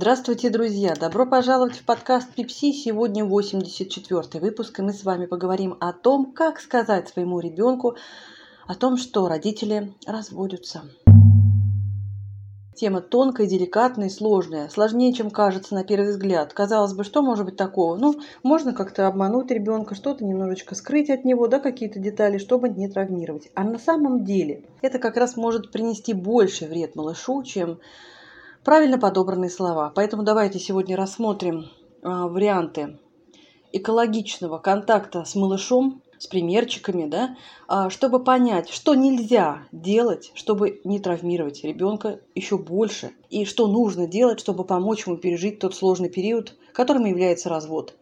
Здравствуйте, друзья! Добро пожаловать в подкаст Пипси. Сегодня 84 выпуск, и мы с вами поговорим о том, как сказать своему ребенку о том, что родители разводятся. Тема тонкая, деликатная сложная. Сложнее, чем кажется на первый взгляд. Казалось бы, что может быть такого? Ну, можно как-то обмануть ребенка, что-то немножечко скрыть от него, да, какие-то детали, чтобы не травмировать. А на самом деле это как раз может принести больше вред малышу, чем правильно подобранные слова. Поэтому давайте сегодня рассмотрим а, варианты экологичного контакта с малышом, с примерчиками, да, а, чтобы понять, что нельзя делать, чтобы не травмировать ребенка еще больше, и что нужно делать, чтобы помочь ему пережить тот сложный период, которым является развод.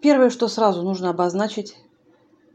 Первое, что сразу нужно обозначить,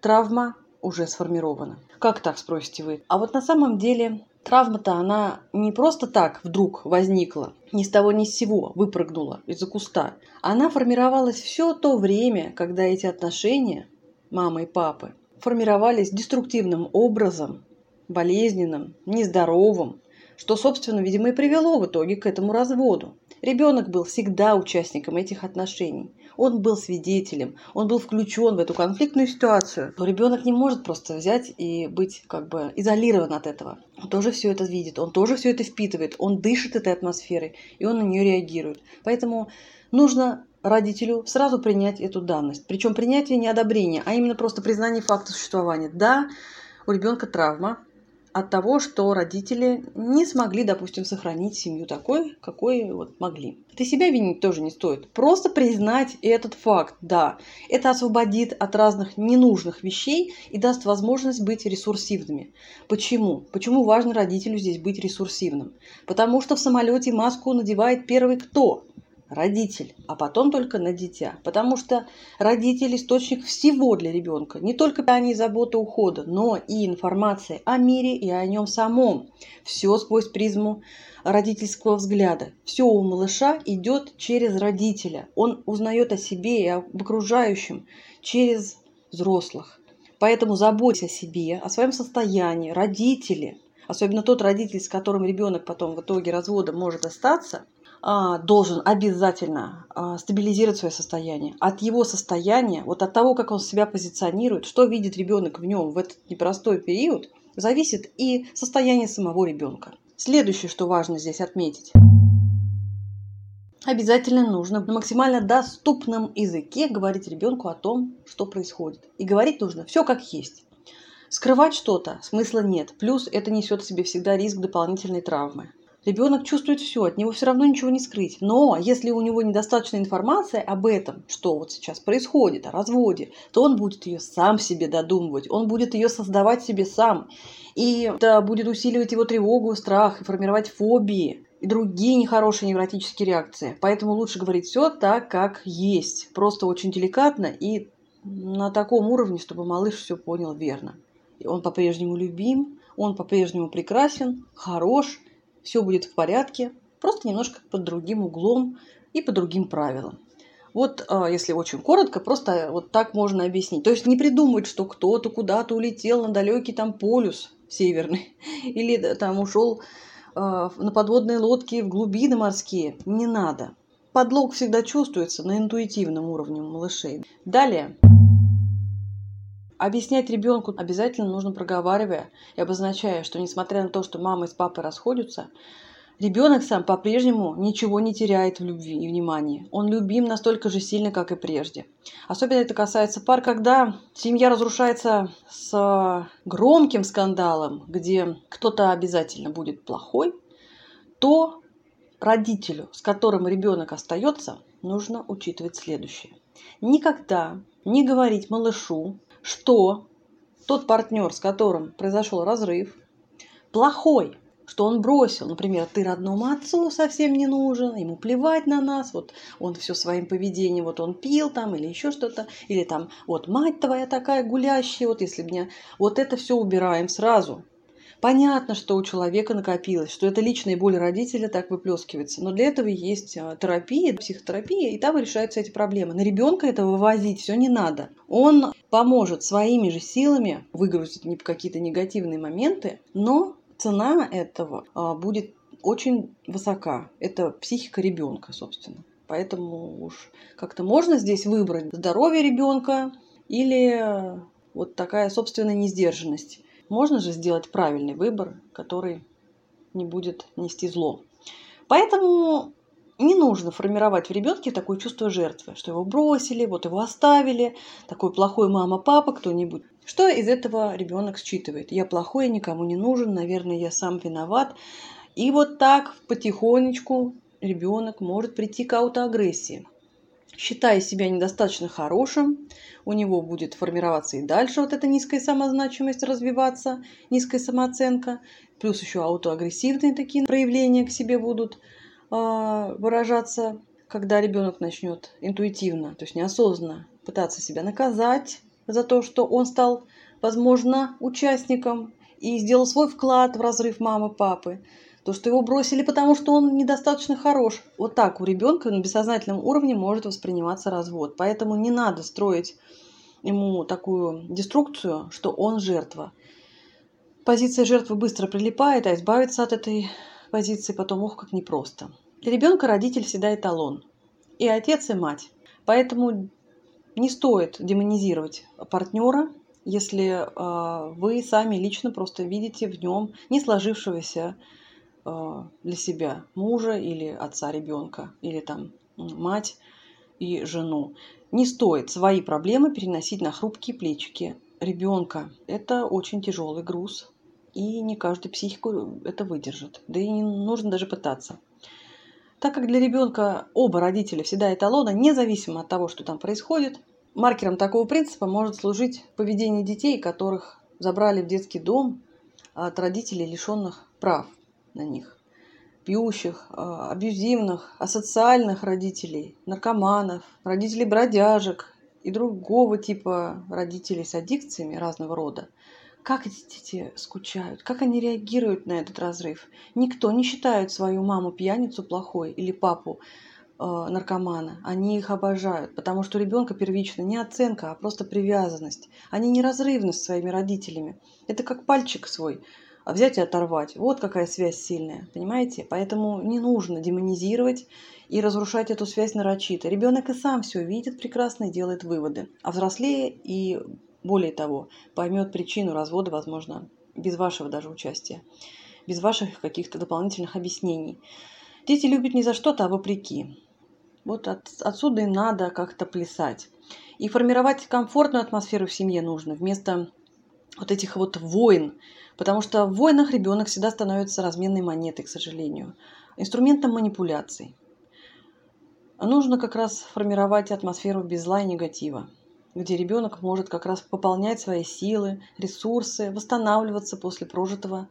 травма уже сформирована. Как так, спросите вы? А вот на самом деле Травма-то она не просто так вдруг возникла, ни с того ни с сего выпрыгнула из-за куста. Она формировалась все то время, когда эти отношения мамы и папы формировались деструктивным образом, болезненным, нездоровым, что, собственно, видимо, и привело в итоге к этому разводу. Ребенок был всегда участником этих отношений. Он был свидетелем, он был включен в эту конфликтную ситуацию. Но ребенок не может просто взять и быть как бы изолирован от этого. Он тоже все это видит, он тоже все это впитывает, он дышит этой атмосферой, и он на нее реагирует. Поэтому нужно родителю сразу принять эту данность. Причем принятие не одобрение, а именно просто признание факта существования. Да, у ребенка травма, от того, что родители не смогли, допустим, сохранить семью такой, какой вот могли. Ты себя винить тоже не стоит. Просто признать этот факт, да. Это освободит от разных ненужных вещей и даст возможность быть ресурсивными. Почему? Почему важно родителю здесь быть ресурсивным? Потому что в самолете маску надевает первый кто? Родитель, а потом только на дитя. Потому что родитель – источник всего для ребенка. Не только питания, заботы, ухода, но и информация о мире и о нем самом. Все сквозь призму родительского взгляда. Все у малыша идет через родителя. Он узнает о себе и об окружающем через взрослых. Поэтому заботься о себе, о своем состоянии, родители, особенно тот родитель, с которым ребенок потом в итоге развода может остаться – должен обязательно а, стабилизировать свое состояние. От его состояния, вот от того, как он себя позиционирует, что видит ребенок в нем в этот непростой период, зависит и состояние самого ребенка. Следующее, что важно здесь отметить. Обязательно нужно на максимально доступном языке говорить ребенку о том, что происходит. И говорить нужно все как есть. Скрывать что-то смысла нет. Плюс это несет в себе всегда риск дополнительной травмы. Ребенок чувствует все, от него все равно ничего не скрыть. Но если у него недостаточно информации об этом, что вот сейчас происходит, о разводе, то он будет ее сам себе додумывать, он будет ее создавать себе сам. И это будет усиливать его тревогу, страх и формировать фобии и другие нехорошие невротические реакции. Поэтому лучше говорить все так, как есть. Просто очень деликатно и на таком уровне, чтобы малыш все понял верно. И он по-прежнему любим, он по-прежнему прекрасен, хорош – все будет в порядке, просто немножко под другим углом и по другим правилам. Вот, а, если очень коротко, просто вот так можно объяснить. То есть не придумывать, что кто-то куда-то улетел на далекий там полюс северный или там ушел а, на подводные лодки в глубины морские. Не надо. Подлог всегда чувствуется на интуитивном уровне малышей. Далее. Объяснять ребенку обязательно нужно проговаривая и обозначая, что несмотря на то, что мама с папой расходятся, ребенок сам по-прежнему ничего не теряет в любви и внимании. Он любим настолько же сильно, как и прежде. Особенно это касается пар, когда семья разрушается с громким скандалом, где кто-то обязательно будет плохой, то родителю, с которым ребенок остается, нужно учитывать следующее. Никогда не говорить малышу, что? Тот партнер, с которым произошел разрыв, плохой, что он бросил, например, ты родному отцу совсем не нужен, ему плевать на нас, вот он все своим поведением, вот он пил там или еще что-то, или там вот мать твоя такая гулящая, вот если меня, вот это все убираем сразу, Понятно, что у человека накопилось, что это личная боль родителя так выплескивается. Но для этого есть а, терапия, психотерапия, и там решаются эти проблемы. На ребенка это вывозить все не надо. Он поможет своими же силами выгрузить какие-то негативные моменты, но цена этого а, будет очень высока. Это психика ребенка, собственно. Поэтому уж как-то можно здесь выбрать здоровье ребенка или вот такая собственная несдержанность. Можно же сделать правильный выбор, который не будет нести зло. Поэтому не нужно формировать в ребенке такое чувство жертвы, что его бросили, вот его оставили, такой плохой мама, папа, кто-нибудь. Что из этого ребенок считывает? Я плохой, никому не нужен, наверное, я сам виноват. И вот так потихонечку ребенок может прийти к аутоагрессии. Считая себя недостаточно хорошим, у него будет формироваться и дальше вот эта низкая самозначимость развиваться, низкая самооценка, плюс еще аутоагрессивные такие проявления к себе будут – а, выражаться, когда ребенок начнет интуитивно, то есть неосознанно пытаться себя наказать за то, что он стал, возможно, участником и сделал свой вклад в разрыв мамы, папы. То, что его бросили, потому что он недостаточно хорош. Вот так у ребенка на бессознательном уровне может восприниматься развод. Поэтому не надо строить ему такую деструкцию, что он жертва. Позиция жертвы быстро прилипает, а избавиться от этой позиции потом, ох, как непросто. Для ребенка родитель всегда эталон. И отец, и мать. Поэтому не стоит демонизировать партнера, если э, вы сами лично просто видите в нем не сложившегося для себя мужа или отца ребенка, или там мать и жену. Не стоит свои проблемы переносить на хрупкие плечики ребенка. Это очень тяжелый груз, и не каждый психику это выдержит. Да и не нужно даже пытаться. Так как для ребенка оба родителя всегда эталона, независимо от того, что там происходит, маркером такого принципа может служить поведение детей, которых забрали в детский дом от родителей, лишенных прав на них. Пьющих, а, абьюзивных, асоциальных родителей, наркоманов, родителей бродяжек и другого типа родителей с аддикциями разного рода – как эти дети скучают, как они реагируют на этот разрыв. Никто не считает свою маму пьяницу плохой или папу э, наркомана. Они их обожают, потому что ребенка первично не оценка, а просто привязанность. Они неразрывны с своими родителями. Это как пальчик свой а взять и оторвать. Вот какая связь сильная, понимаете? Поэтому не нужно демонизировать и разрушать эту связь нарочито. Ребенок и сам все видит прекрасно и делает выводы. А взрослее и более того, поймет причину развода, возможно, без вашего даже участия, без ваших каких-то дополнительных объяснений. Дети любят не за что-то, а вопреки. Вот от, отсюда и надо как-то плясать. И формировать комфортную атмосферу в семье нужно вместо вот этих вот войн. Потому что в войнах ребенок всегда становится разменной монетой, к сожалению. Инструментом манипуляций. Нужно как раз формировать атмосферу без зла и негатива где ребенок может как раз пополнять свои силы, ресурсы, восстанавливаться после прожитого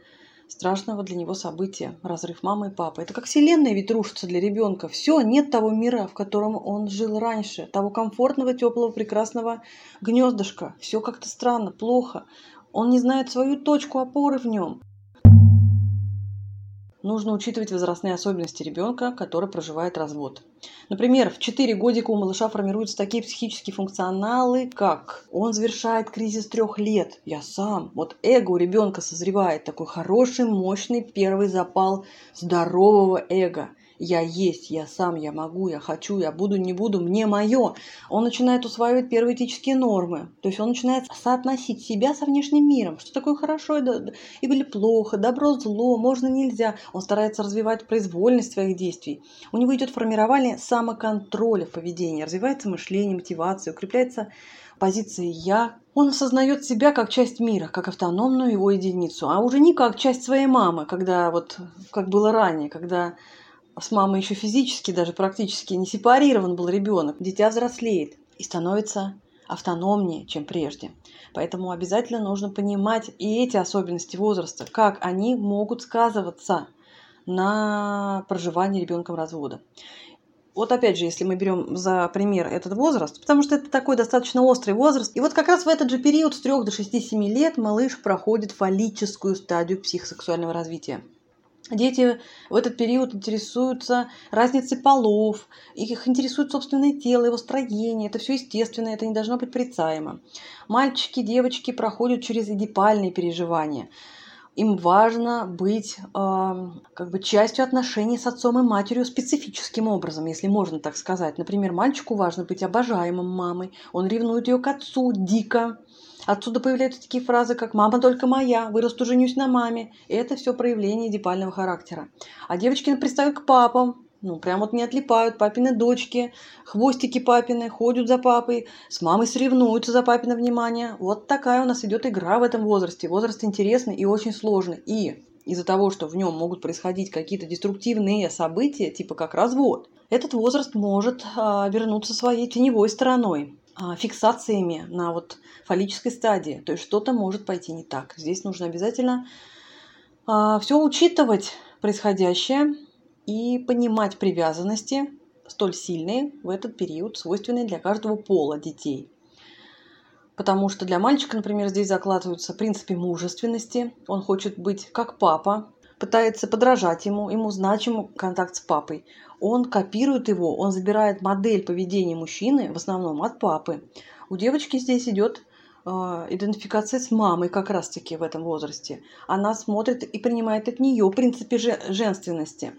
страшного для него события – разрыв мамы и папы. Это как вселенная ведь рушится для ребенка. Все, нет того мира, в котором он жил раньше, того комфортного, теплого, прекрасного гнездышка. Все как-то странно, плохо. Он не знает свою точку опоры в нем нужно учитывать возрастные особенности ребенка, который проживает развод. Например, в 4 годика у малыша формируются такие психические функционалы, как он завершает кризис трех лет, я сам. Вот эго у ребенка созревает, такой хороший, мощный первый запал здорового эго я есть, я сам, я могу, я хочу, я буду, не буду, мне мое. Он начинает усваивать первые этические нормы. То есть он начинает соотносить себя со внешним миром. Что такое хорошо или плохо, добро, зло, можно, нельзя. Он старается развивать произвольность своих действий. У него идет формирование самоконтроля в поведении, развивается мышление, мотивация, укрепляется позиция «я», он осознает себя как часть мира, как автономную его единицу, а уже не как часть своей мамы, когда вот как было ранее, когда с мамой еще физически, даже практически не сепарирован был ребенок, дитя взрослеет и становится автономнее, чем прежде. Поэтому обязательно нужно понимать и эти особенности возраста, как они могут сказываться на проживании ребенком развода. Вот опять же, если мы берем за пример этот возраст, потому что это такой достаточно острый возраст, и вот как раз в этот же период с 3 до 6-7 лет малыш проходит фаллическую стадию психосексуального развития. Дети в этот период интересуются разницей полов, их интересует собственное тело, его строение. Это все естественно, это не должно быть прицаемо. Мальчики, девочки проходят через эдипальные переживания. им важно быть э, как бы частью отношений с отцом и матерью специфическим образом, если можно так сказать. Например, мальчику важно быть обожаемым мамой, он ревнует ее к отцу дико. Отсюда появляются такие фразы, как «мама только моя», «вырасту, женюсь на маме». И это все проявление дипального характера. А девочки пристают к папам, ну, прям вот не отлипают. Папины дочки, хвостики папины, ходят за папой, с мамой соревнуются за папино внимание. Вот такая у нас идет игра в этом возрасте. Возраст интересный и очень сложный. И из-за того, что в нем могут происходить какие-то деструктивные события, типа как развод, этот возраст может а, вернуться своей теневой стороной, фиксациями на вот фаллической стадии. То есть что-то может пойти не так. Здесь нужно обязательно а, все учитывать происходящее, и понимать привязанности столь сильные в этот период, свойственные для каждого пола детей. Потому что для мальчика, например, здесь закладываются принципы мужественности. Он хочет быть как папа, пытается подражать ему, ему значим контакт с папой. Он копирует его, он забирает модель поведения мужчины в основном от папы. У девочки здесь идет э, идентификация с мамой как раз-таки в этом возрасте. Она смотрит и принимает от нее принципы женственности.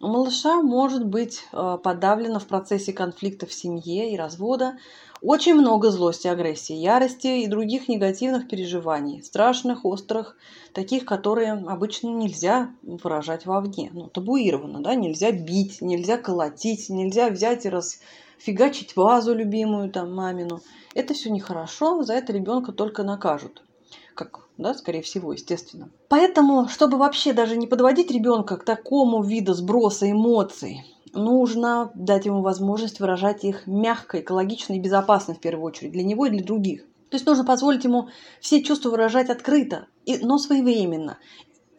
Малыша может быть э, подавлено в процессе конфликта в семье и развода очень много злости, агрессии, ярости и других негативных переживаний, страшных, острых, таких, которые обычно нельзя выражать вовне. Ну, табуировано, да, нельзя бить, нельзя колотить, нельзя взять и расфигачить вазу любимую, там, мамину. Это все нехорошо, за это ребенка только накажут как, да, скорее всего, естественно. Поэтому, чтобы вообще даже не подводить ребенка к такому виду сброса эмоций, нужно дать ему возможность выражать их мягко, экологично и безопасно в первую очередь для него и для других. То есть нужно позволить ему все чувства выражать открыто, но своевременно.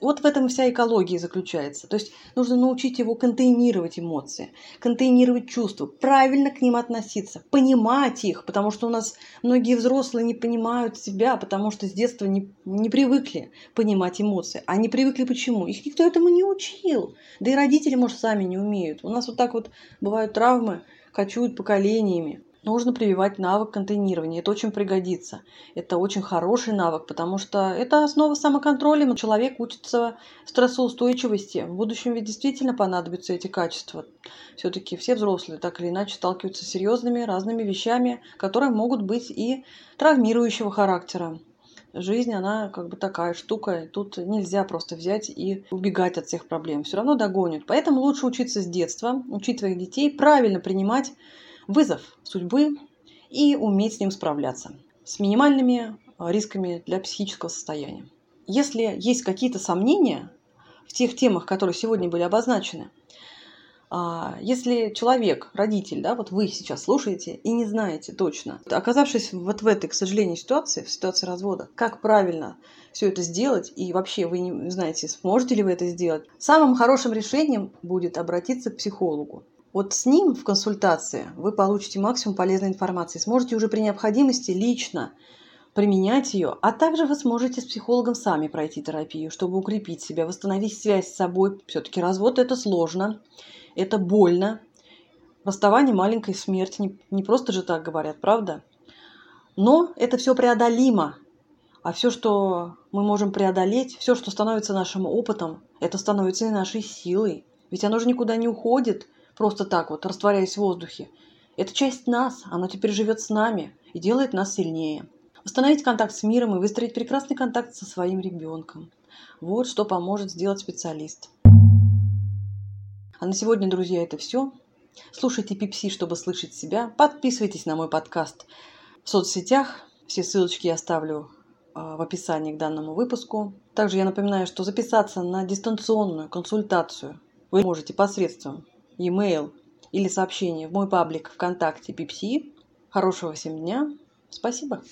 Вот в этом вся экология заключается. То есть нужно научить его контейнировать эмоции, контейнировать чувства, правильно к ним относиться, понимать их, потому что у нас многие взрослые не понимают себя, потому что с детства не, не привыкли понимать эмоции. А не привыкли почему? Их никто этому не учил. Да и родители, может, сами не умеют. У нас вот так вот бывают травмы, кочуют поколениями нужно прививать навык контейнирования. Это очень пригодится. Это очень хороший навык, потому что это основа самоконтроля. Человек учится стрессоустойчивости. В будущем ведь действительно понадобятся эти качества. Все-таки все взрослые так или иначе сталкиваются с серьезными разными вещами, которые могут быть и травмирующего характера. Жизнь, она как бы такая штука, тут нельзя просто взять и убегать от всех проблем. Все равно догонят. Поэтому лучше учиться с детства, учить своих детей правильно принимать вызов судьбы и уметь с ним справляться с минимальными а, рисками для психического состояния. Если есть какие-то сомнения в тех темах, которые сегодня были обозначены, а, если человек, родитель, да, вот вы сейчас слушаете и не знаете точно, оказавшись вот в этой, к сожалению, ситуации, в ситуации развода, как правильно все это сделать, и вообще вы не знаете, сможете ли вы это сделать, самым хорошим решением будет обратиться к психологу. Вот с ним в консультации вы получите максимум полезной информации, сможете уже при необходимости лично применять ее, а также вы сможете с психологом сами пройти терапию, чтобы укрепить себя, восстановить связь с собой. Все-таки развод это сложно, это больно. Расставание маленькой смерть, не, не просто же так говорят, правда? Но это все преодолимо. А все, что мы можем преодолеть, все, что становится нашим опытом, это становится и нашей силой. Ведь оно же никуда не уходит – просто так вот, растворяясь в воздухе. Это часть нас, оно теперь живет с нами и делает нас сильнее. Восстановить контакт с миром и выстроить прекрасный контакт со своим ребенком. Вот что поможет сделать специалист. А на сегодня, друзья, это все. Слушайте Пипси, чтобы слышать себя. Подписывайтесь на мой подкаст в соцсетях. Все ссылочки я оставлю а, в описании к данному выпуску. Также я напоминаю, что записаться на дистанционную консультацию вы можете посредством e-mail или сообщение в мой паблик ВКонтакте Пипси. Хорошего всем дня. Спасибо.